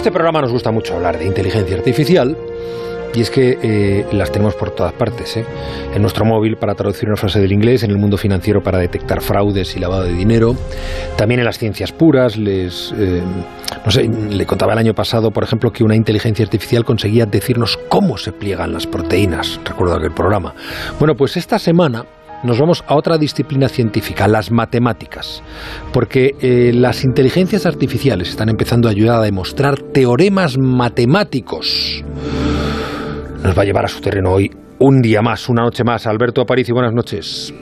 este programa nos gusta mucho hablar de inteligencia artificial. Y es que eh, las tenemos por todas partes. ¿eh? En nuestro móvil para traducir una frase del inglés, en el mundo financiero para detectar fraudes y lavado de dinero, también en las ciencias puras. Les, eh, no sé, le contaba el año pasado, por ejemplo, que una inteligencia artificial conseguía decirnos cómo se pliegan las proteínas. Recuerdo aquel programa. Bueno, pues esta semana nos vamos a otra disciplina científica, las matemáticas, porque eh, las inteligencias artificiales están empezando a ayudar a demostrar teoremas matemáticos. Nos va a llevar a su terreno hoy un día más, una noche más. Alberto Aparicio, buenas noches.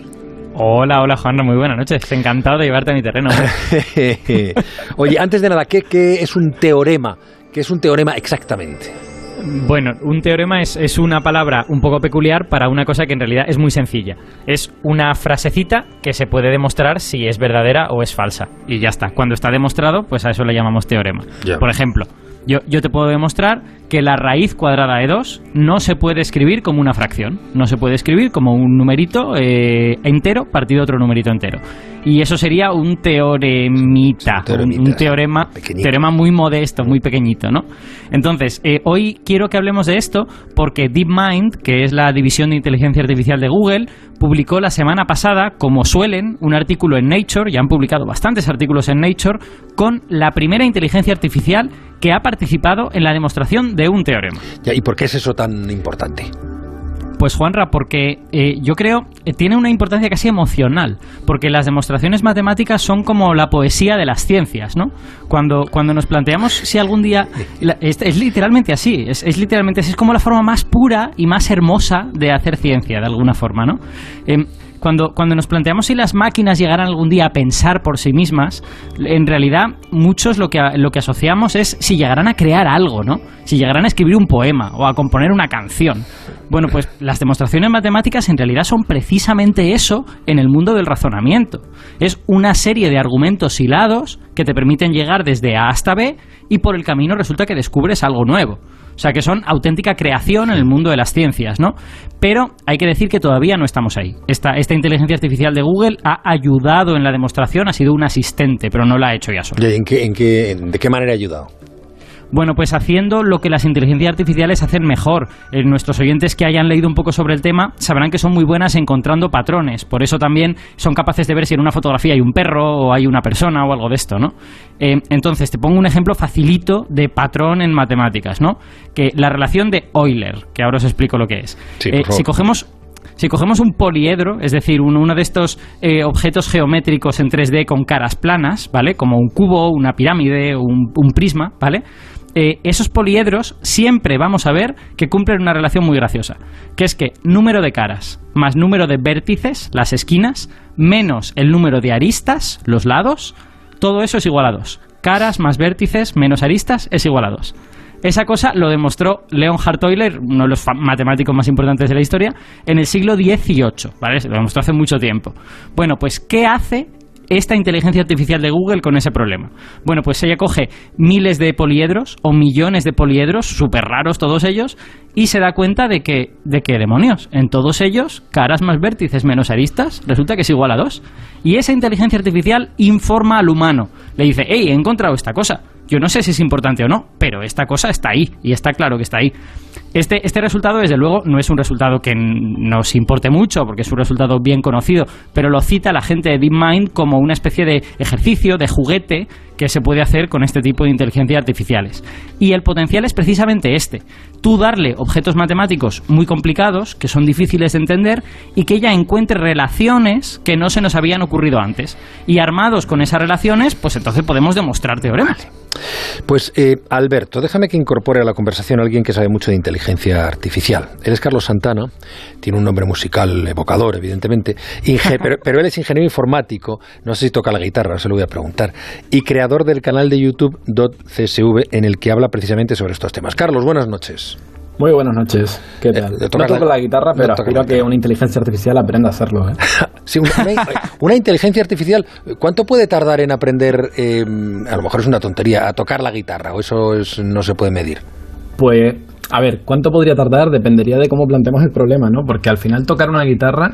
Hola, hola Juan, muy buenas noches. Encantado de llevarte a mi terreno. Oye, antes de nada, ¿qué, ¿qué, es un teorema? ¿Qué es un teorema exactamente? Bueno, un teorema es, es, una palabra un poco peculiar para una cosa que en realidad es muy sencilla. Es una frasecita que se puede demostrar si es verdadera o es falsa. Y ya está. Cuando está demostrado, pues a eso le llamamos teorema. Por ejemplo, yo, yo te puedo demostrar que la raíz cuadrada de 2 no se puede escribir como una fracción. No se puede escribir como un numerito eh, entero partido de otro numerito entero. Y eso sería un teoremita, Teoremita, un, un teorema, pequeñito. teorema muy modesto, muy pequeñito, ¿no? Entonces, eh, hoy quiero que hablemos de esto porque DeepMind, que es la división de inteligencia artificial de Google, publicó la semana pasada, como suelen, un artículo en Nature, ya han publicado bastantes artículos en Nature, con la primera inteligencia artificial que ha participado en la demostración de un teorema. ¿Y por qué es eso tan importante? Pues Juanra, porque eh, yo creo eh, tiene una importancia casi emocional, porque las demostraciones matemáticas son como la poesía de las ciencias, ¿no? Cuando, cuando nos planteamos si algún día... la- es, es literalmente así, es, es literalmente así, es como la forma más pura y más hermosa de hacer ciencia, de alguna forma, ¿no? Em, cuando, cuando nos planteamos si las máquinas llegaran algún día a pensar por sí mismas, en realidad muchos lo que, lo que asociamos es si llegarán a crear algo, ¿no? Si llegarán a escribir un poema o a componer una canción. Bueno, pues las demostraciones matemáticas en realidad son precisamente eso en el mundo del razonamiento. Es una serie de argumentos hilados que te permiten llegar desde A hasta B y por el camino resulta que descubres algo nuevo. O sea que son auténtica creación en el mundo de las ciencias, ¿no? Pero hay que decir que todavía no estamos ahí. Esta, esta inteligencia artificial de Google ha ayudado en la demostración, ha sido un asistente, pero no la ha hecho ya sola. Ya, ¿En qué, en qué, en- ¿De qué manera ha ayudado? Bueno, pues haciendo lo que las inteligencias artificiales hacen mejor. Eh, nuestros oyentes que hayan leído un poco sobre el tema sabrán que son muy buenas encontrando patrones. Por eso también son capaces de ver si en una fotografía hay un perro o hay una persona o algo de esto, ¿no? Eh, entonces, te pongo un ejemplo facilito de patrón en matemáticas, ¿no? Que la relación de Euler, que ahora os explico lo que es. Sí, Eh, si cogemos si cogemos un poliedro, es decir, un- uno de estos eh, objetos geométricos en 3D con caras planas, ¿vale? Como un cubo, una pirámide, un, un prisma, ¿vale? Eh, esos poliedros siempre vamos a ver que cumplen una relación muy graciosa, que es que número de caras más número de vértices, las esquinas, menos el número de aristas, los lados, todo eso es igual a 2. Caras más vértices menos aristas es igual a 2. Esa cosa lo demostró Leonhard Euler, uno de los matemáticos más importantes de la historia, en el siglo XVIII, ¿vale? Lo demostró hace mucho tiempo. Bueno, pues, ¿qué hace esta inteligencia artificial de Google con ese problema? Bueno, pues ella coge miles de poliedros o millones de poliedros, súper raros todos ellos, y se da cuenta de que, de que, demonios, en todos ellos, caras más vértices menos aristas, resulta que es igual a 2. Y esa inteligencia artificial informa al humano. Le dice, hey, he encontrado esta cosa. Yo no sé si es importante o no, pero esta cosa está ahí y está claro que está ahí. Este, este resultado, desde luego, no es un resultado que nos importe mucho, porque es un resultado bien conocido, pero lo cita la gente de DeepMind como una especie de ejercicio, de juguete que se puede hacer con este tipo de inteligencias artificiales. Y el potencial es precisamente este. Tú darle objetos matemáticos muy complicados, que son difíciles de entender, y que ella encuentre relaciones que no se nos habían ocurrido antes. Y armados con esas relaciones, pues entonces podemos demostrar teoremas. Pues eh, Alberto, déjame que incorpore a la conversación a alguien que sabe mucho de inteligencia artificial. Él es Carlos Santana, tiene un nombre musical evocador, evidentemente, Inge- pero, pero él es ingeniero informático, no sé si toca la guitarra, se lo voy a preguntar, y creador del canal de YouTube .csv en el que habla precisamente sobre estos temas. Carlos, buenas noches. Muy buenas noches. ¿Qué tal? Eh, no tocar toco la- la guitarra, no pero aspiro a que una inteligencia artificial aprenda a hacerlo. ¿eh? Sí, una, una- una inteligencia artificial, ¿cuánto puede tardar en aprender, eh, a lo mejor es una tontería, a tocar la guitarra? ¿O eso es- no se puede medir? Pues, a ver, ¿cuánto podría tardar? Dependería de cómo planteemos el problema, ¿no? Porque al final tocar una guitarra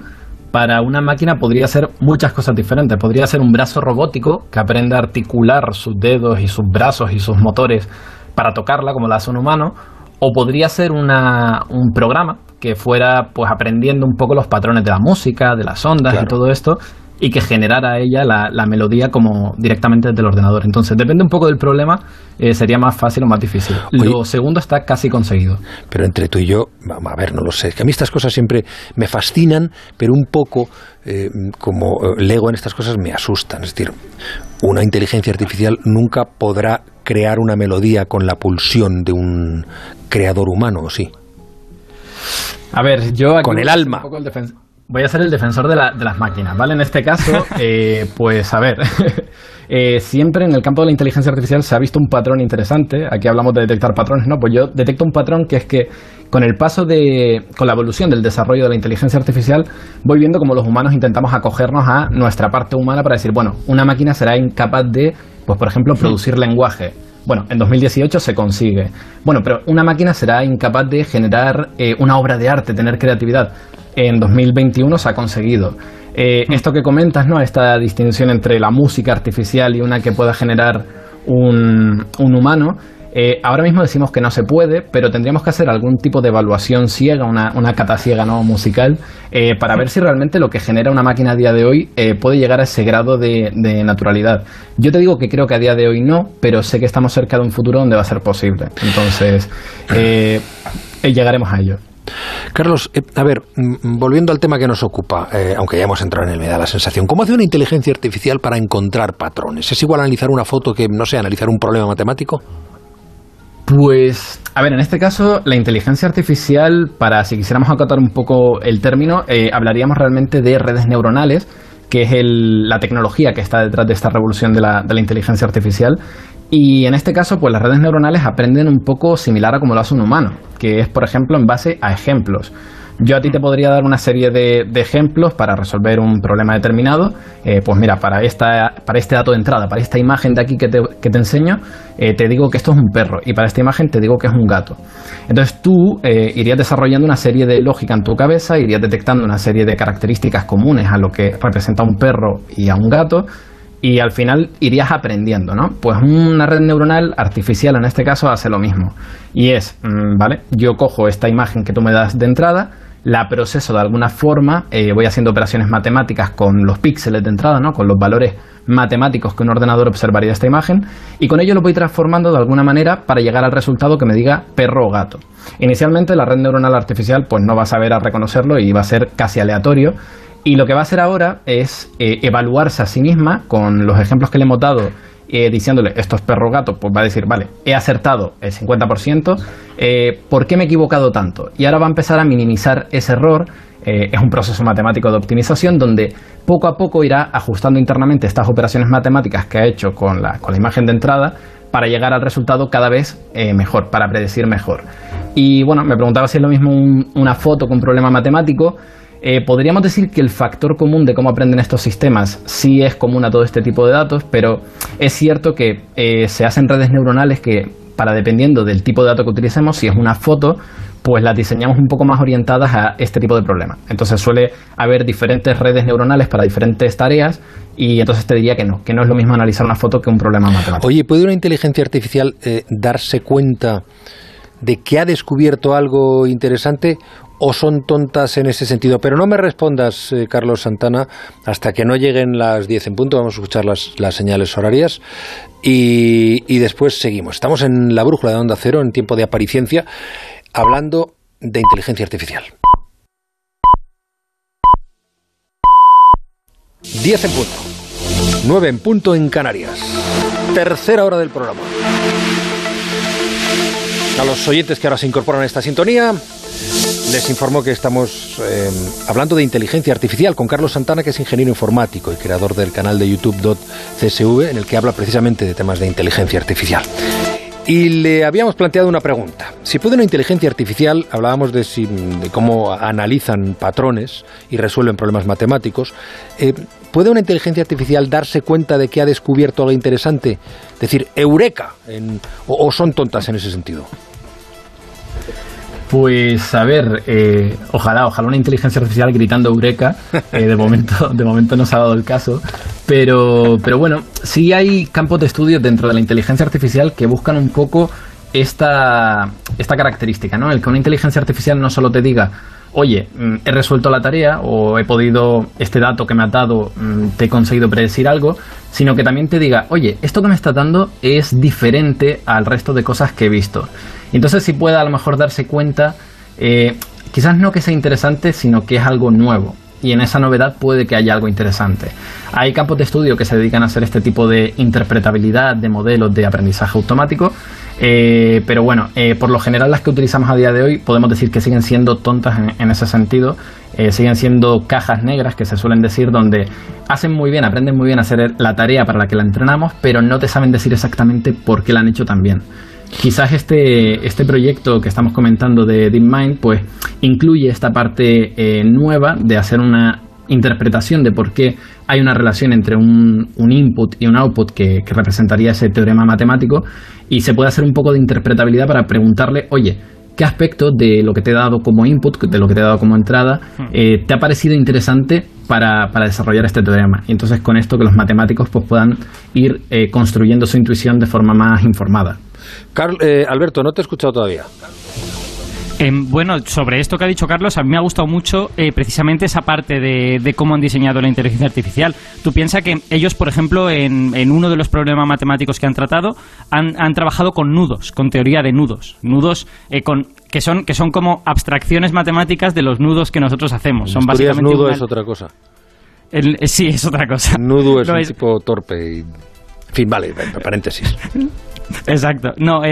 para una máquina podría ser muchas cosas diferentes. Podría ser un brazo robótico que aprenda a articular sus dedos y sus brazos y sus motores para tocarla como la hace un humano, o podría ser una, un programa que fuera pues aprendiendo un poco los patrones de la música, de las ondas y todo esto, y que generara ella la, melodía como directamente desde el ordenador. Entonces, depende un poco del problema, eh, sería más fácil o más difícil. lo segundo está casi conseguido. Pero entre tú y yo, a ver, no lo sé. Que a mí estas cosas siempre me fascinan, pero un poco, eh, como eh, lego en estas cosas, me asustan. Es decir, una inteligencia artificial nunca podrá crear una melodía con la pulsión de un creador humano, ¿o sí? A ver, yo con el alma. Voy a ser el defensor de, las máquinas, ¿vale? En este caso, eh, pues a ver, eh, siempre en el campo de la inteligencia artificial se ha visto un patrón interesante. Aquí hablamos de detectar patrones, ¿no? Pues yo detecto un patrón que es que con el paso de, con la evolución del desarrollo de la inteligencia artificial, voy viendo cómo los humanos intentamos acogernos a nuestra parte humana para decir, bueno, una máquina será incapaz de, pues por ejemplo, producir lenguaje. Bueno, en 2018 se consigue. Bueno, pero una máquina será incapaz de generar eh, una obra de arte, tener creatividad en 2021 se ha conseguido. Eh, esto que comentas, ¿no? Esta distinción entre la música artificial y una que pueda generar un, humano, eh, ahora mismo decimos que no se puede, pero tendríamos que hacer algún tipo de evaluación ciega, una, una cata ciega ¿no? musical, eh, para ver si realmente lo que genera una máquina a día de hoy puede llegar a ese grado de, de, naturalidad. Yo te digo que creo que a día de hoy no, pero sé que estamos cerca de un futuro donde va a ser posible. Entonces, llegaremos a ello. Carlos, eh, a ver, mm, volviendo al tema que nos ocupa, eh, aunque ya hemos entrado en él, me da la sensación, ¿cómo hace una inteligencia artificial para encontrar patrones? ¿Es igual analizar una foto que, no sé, analizar un problema matemático? Pues, a ver, en este caso, la inteligencia artificial, para si quisiéramos acotar un poco el término, eh, hablaríamos realmente de redes neuronales, que es la tecnología que está detrás de esta revolución de la, de la inteligencia artificial, y en este caso, pues las redes neuronales aprenden un poco similar a como lo hace un humano, que es, por ejemplo, en base a ejemplos. Yo a ti te podría dar una serie de, ejemplos para resolver un problema determinado. Eh, pues mira, para, esta, para este dato de entrada, para esta imagen de aquí que te, que te enseño, eh, te digo que esto es un perro y para esta imagen te digo que es un gato. Entonces tú eh, irías desarrollando una serie de lógica en tu cabeza, irías detectando una serie de características comunes a lo que representa un perro y a un gato y al final irías aprendiendo, ¿no? Pues una red neuronal artificial en este caso hace lo mismo. Y es, mm, ¿vale? Yo cojo esta imagen que tú me das de entrada, la proceso de alguna forma, eh, voy haciendo operaciones matemáticas con los píxeles de entrada, ¿no? Con los valores matemáticos que un ordenador observaría esta imagen, y con ello lo voy transformando de alguna manera para llegar al resultado que me diga perro o gato. Inicialmente la red neuronal artificial pues no va a saber a reconocerlo y va a ser casi aleatorio, y lo que va a hacer ahora es eh, evaluarse a sí misma con los ejemplos que le hemos dado, eh, diciéndole esto es perro gato, pues va a decir, vale, he acertado el 50%, eh, ¿por qué me he equivocado tanto? Y ahora va a empezar a minimizar ese error. es un proceso matemático de optimización donde poco a poco irá ajustando internamente estas operaciones matemáticas que ha hecho con la, con la imagen de entrada para llegar al resultado cada vez mejor, para predecir mejor. Y bueno, me preguntaba si es lo mismo una foto con problema matemático. Eh, podríamos decir que el factor común de cómo aprenden estos sistemas sí es común a todo este tipo de datos, pero es cierto que eh, se hacen redes neuronales que, para dependiendo del tipo de dato que utilicemos, si es una foto, pues las diseñamos un poco más orientadas a este tipo de problema. Entonces suele haber diferentes redes neuronales para diferentes tareas y entonces te diría que no, que no es lo mismo analizar una foto que un problema matemático. Oye, ¿puede una inteligencia artificial eh, darse cuenta de que ha descubierto algo interesante o son tontas en ese sentido. Pero no me respondas, eh, Carlos Santana, hasta que no lleguen las 10 en punto. Vamos a escuchar las, señales horarias y, y, después seguimos. Estamos en la brújula de Onda Cero, en tiempo de apariciencia, hablando de inteligencia artificial. 10 en punto. 9 en punto en Canarias. Tercera hora del programa. A los oyentes que ahora se incorporan a esta sintonía, les informo que estamos eh, hablando de inteligencia artificial con Carlos Santana, que es ingeniero informático y creador del canal de YouTube.csv, en el que habla precisamente de temas de inteligencia artificial. Y le habíamos planteado una pregunta. Si puede una inteligencia artificial, hablábamos de, cómo analizan patrones y resuelven problemas matemáticos, eh, ¿puede una inteligencia artificial darse cuenta de que ha descubierto algo interesante? Decir, eureka, o son tontas en ese sentido. Pues a ver, eh, ojalá, ojalá una inteligencia artificial gritando Eureka. Eh, de momento, de momento no se ha dado el caso. Pero, pero bueno, sí hay campos de estudio dentro de la inteligencia artificial que buscan un poco esta, esta característica, ¿no? El que una inteligencia artificial no solo te diga, oye, mm, he resuelto la tarea o he podido, este dato que me ha dado, mm, te he conseguido predecir algo, sino que también te diga, oye, esto que me está dando es diferente al resto de cosas que he visto. Entonces si pueda a lo mejor darse cuenta, eh, quizás no que sea interesante, sino que es algo nuevo. Y en esa novedad puede que haya algo interesante. Hay campos de estudio que se dedican a hacer este tipo de interpretabilidad de modelos de aprendizaje automático eh, pero bueno, eh, por lo general las que utilizamos a día de hoy podemos decir que siguen siendo tontas en, ese sentido, siguen siendo cajas negras que se suelen decir donde hacen muy bien, aprenden muy bien a hacer la tarea para la que la entrenamos, pero no te saben decir exactamente por qué la han hecho tan bien. Quizás este, este proyecto que estamos comentando de DeepMind pues incluye esta parte nueva de hacer una interpretación de por qué hay una relación entre un, input y un output que, representaría ese teorema matemático y se puede hacer un poco de interpretabilidad para preguntarle, oye, ¿qué aspecto de lo que te he dado como input, de lo que te he dado como entrada, hmm. eh, te ha parecido interesante para, desarrollar este teorema? Y entonces con esto que los matemáticos pues, puedan ir eh, construyendo su intuición de forma más informada. Carl, eh, Alberto, no te he escuchado todavía. Em, bueno, sobre esto que ha dicho Carlos, a mí me ha gustado mucho eh, precisamente esa parte de, cómo han diseñado la inteligencia artificial. Tú piensas que ellos, por ejemplo, en, uno de los problemas matemáticos que han tratado, han, trabajado con nudos, con teoría de nudos. Nudos eh, con, que, son, que son como abstracciones matemáticas de los nudos que nosotros hacemos. Son básicamente nudo es otra cosa. Eh, sí, es otra cosa. Nudo es un tipo torpe. Y... En fin, vale, paréntesis. Exacto. No,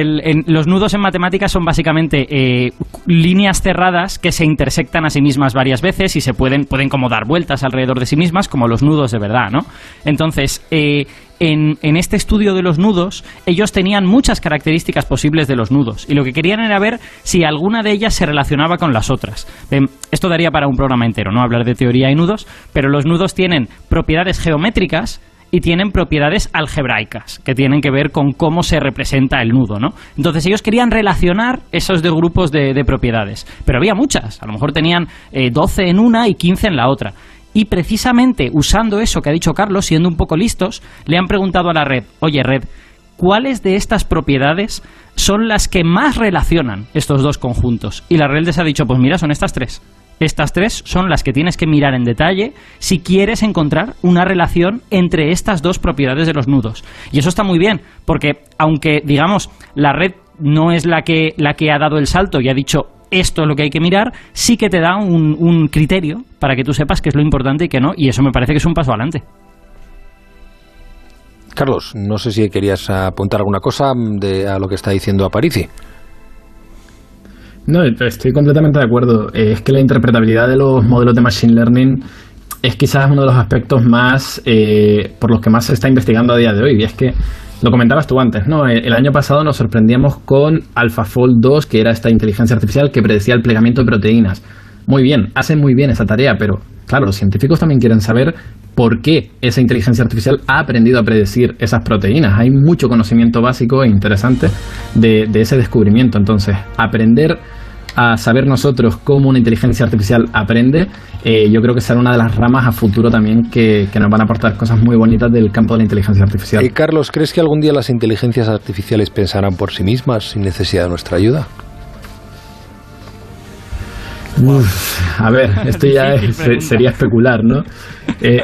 los nudos en matemáticas son básicamente eh, líneas cerradas que se intersectan a sí mismas varias veces y se pueden, pueden como dar vueltas alrededor de sí mismas, como los nudos de verdad, ¿no? Entonces, eh, en, este estudio de los nudos, ellos tenían muchas características posibles de los nudos y lo que querían era ver si alguna de ellas se relacionaba con las otras. Esto daría para un programa entero, ¿no? Hablar de teoría y nudos, pero los nudos tienen propiedades geométricas y tienen propiedades algebraicas que tienen que ver con cómo se representa el nudo, ¿no? Entonces ellos querían relacionar esos dos grupos de, propiedades, pero había muchas, a lo mejor tenían 12 eh, en una y 15 en la otra. Y precisamente usando eso que ha dicho Carlos, siendo un poco listos, le han preguntado a la red, oye red, ¿cuáles de estas propiedades son las que más relacionan estos dos conjuntos? Y la red les ha dicho, pues mira, son estas tres. Estas tres son las que tienes que mirar en detalle si quieres encontrar una relación entre estas dos propiedades de los nudos. Y eso está muy bien, porque aunque, digamos, la red no es la que, la que ha dado el salto y ha dicho esto es lo que hay que mirar, sí que te da un, criterio para que tú sepas qué es lo importante y qué no, y eso me parece que es un paso adelante. Carlos, no sé si querías apuntar alguna cosa de, a lo que está diciendo Aparici. No, estoy completamente de acuerdo. Eh, es que la interpretabilidad de los modelos de Machine Learning es quizás uno de los aspectos más eh, por los que más se está investigando a día de hoy. Y es que lo comentabas tú antes, ¿no? Eh, el año pasado nos sorprendíamos con AlphaFold 2, que era esta inteligencia artificial que predecía el plegamiento de proteínas. Muy bien, hacen muy bien esa tarea, pero claro, los científicos también quieren saber por qué esa inteligencia artificial ha aprendido a predecir esas proteínas. Hay mucho conocimiento básico e interesante de, ese descubrimiento. Entonces, aprender a saber nosotros cómo una inteligencia artificial aprende, eh, yo creo que será una de las ramas a futuro también que, nos van a aportar cosas muy bonitas del campo de la inteligencia artificial. Y Carlos, ¿crees que algún día las inteligencias artificiales pensarán por sí mismas sin necesidad de nuestra ayuda? A ver, esto ya sería especular, ¿no? Eh,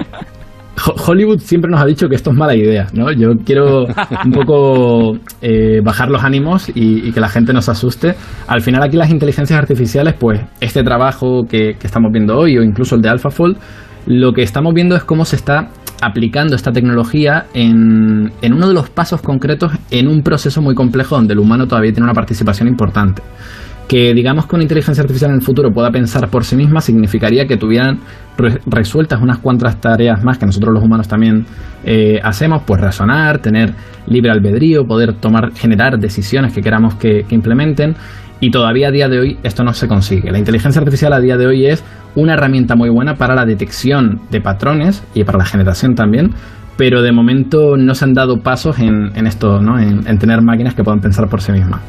Hollywood siempre nos ha dicho que esto es mala idea, ¿no? Yo quiero un poco eh, bajar los ánimos y, que la gente nos asuste. Al final aquí las inteligencias artificiales, pues este trabajo que, estamos viendo hoy o incluso el de AlphaFold, lo que estamos viendo es cómo se está aplicando esta tecnología en, en uno de los pasos concretos en un proceso muy complejo donde el humano todavía tiene una participación importante que digamos que una inteligencia artificial en el futuro pueda pensar por sí misma significaría que tuvieran resueltas unas cuantas tareas más que nosotros los humanos también eh, hacemos, pues razonar, tener libre albedrío, poder tomar, generar decisiones que queramos que, que implementen. Y todavía a día de hoy esto no se consigue. La inteligencia artificial a día de hoy es una herramienta muy buena para la detección de patrones y para la generación también, pero de momento no se han dado pasos en, esto, ¿no? En, tener máquinas que puedan pensar por sí mismas.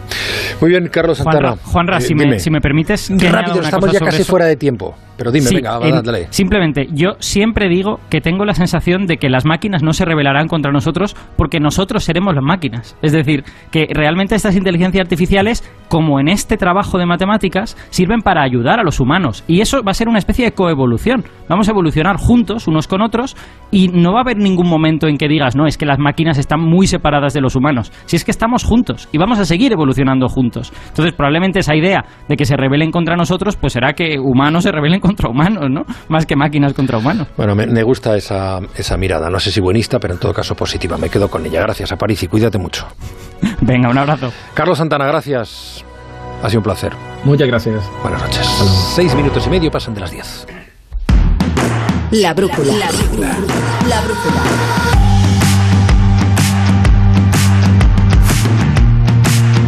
Muy bien, Carlos Santana. Juanra, eh, si, me, si, me, permites... Rápido, estamos ya casi fuera de tiempo. Pero dime, Sí, venga, en- dale. Simplemente, yo siempre digo que tengo la sensación de que las máquinas no se rebelarán contra nosotros porque nosotros seremos las máquinas. Es decir, que realmente estas inteligencias artificiales, como en este trabajo de matemáticas, sirven para ayudar a los humanos. Y eso va a ser una especie de coevolución. Vamos a evolucionar juntos, unos con otros, y no va a haber ningún momento en que digas, no, es que las máquinas están muy separadas de los humanos. Si es que estamos juntos y vamos a seguir evolucionando juntos. Entonces, probablemente esa idea de que se rebelen contra nosotros, pues será que humanos se rebelen contra humanos, ¿no? Más que máquinas contra humanos. Bueno, me, me gusta esa, esa mirada, no sé si buenista, pero en todo caso positiva. Me quedo con ella. Gracias, Aparici, cuídate mucho. Venga, un abrazo. Carlos Santana, gracias. Ha sido un placer. Muchas gracias. Buenas noches. Seis minutos y medio pasan de las diez. La brújula. La brújula.